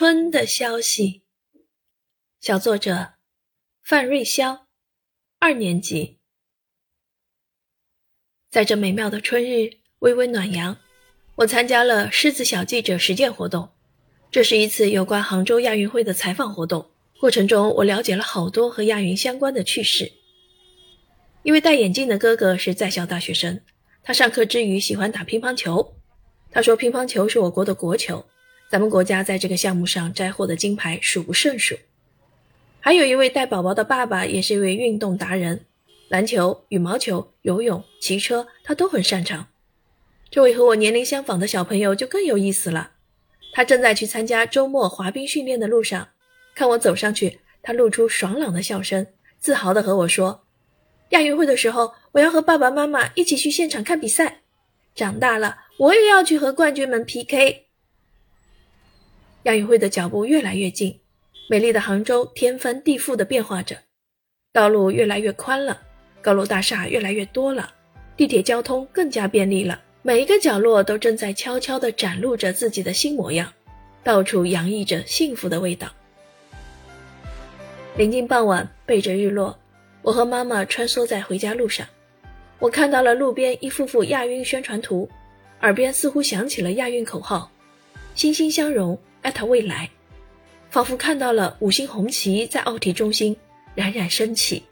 春的消息。小作者范瑞潇，二年级。在这美妙的春日，微微暖阳，我参加了狮子小记者实践活动。这是一次有关杭州亚运会的采访活动，过程中我了解了好多和亚运相关的趣事。一位戴眼镜的哥哥是在校大学生，他上课之余喜欢打乒乓球。他说：“乒乓球是我国的国球，咱们国家在这个项目上摘获的金牌数不胜数。”还有一位带宝宝的爸爸，也是一位运动达人，篮球、羽毛球、游泳、骑车，他都很擅长。这位和我年龄相仿的小朋友就更有意思了，他正在去参加周末滑冰训练的路上，看我走上去，他露出爽朗的笑声，自豪地和我说。亚运会的时候，我要和爸爸妈妈一起去现场看比赛。长大了，我也要去和冠军们 PK。亚运会的脚步越来越近，美丽的杭州天翻地覆的变化着，道路越来越宽了，高楼大厦越来越多了，地铁交通更加便利了，每一个角落都正在悄悄地展露着自己的新模样，到处洋溢着幸福的味道。临近傍晚，背着日落。我和妈妈穿梭在回家路上，我看到了路边一幅幅亚运宣传图，耳边似乎响起了亚运口号：“欣欣相融，艾特未来。”仿佛看到了五星红旗在奥体中心冉冉升起。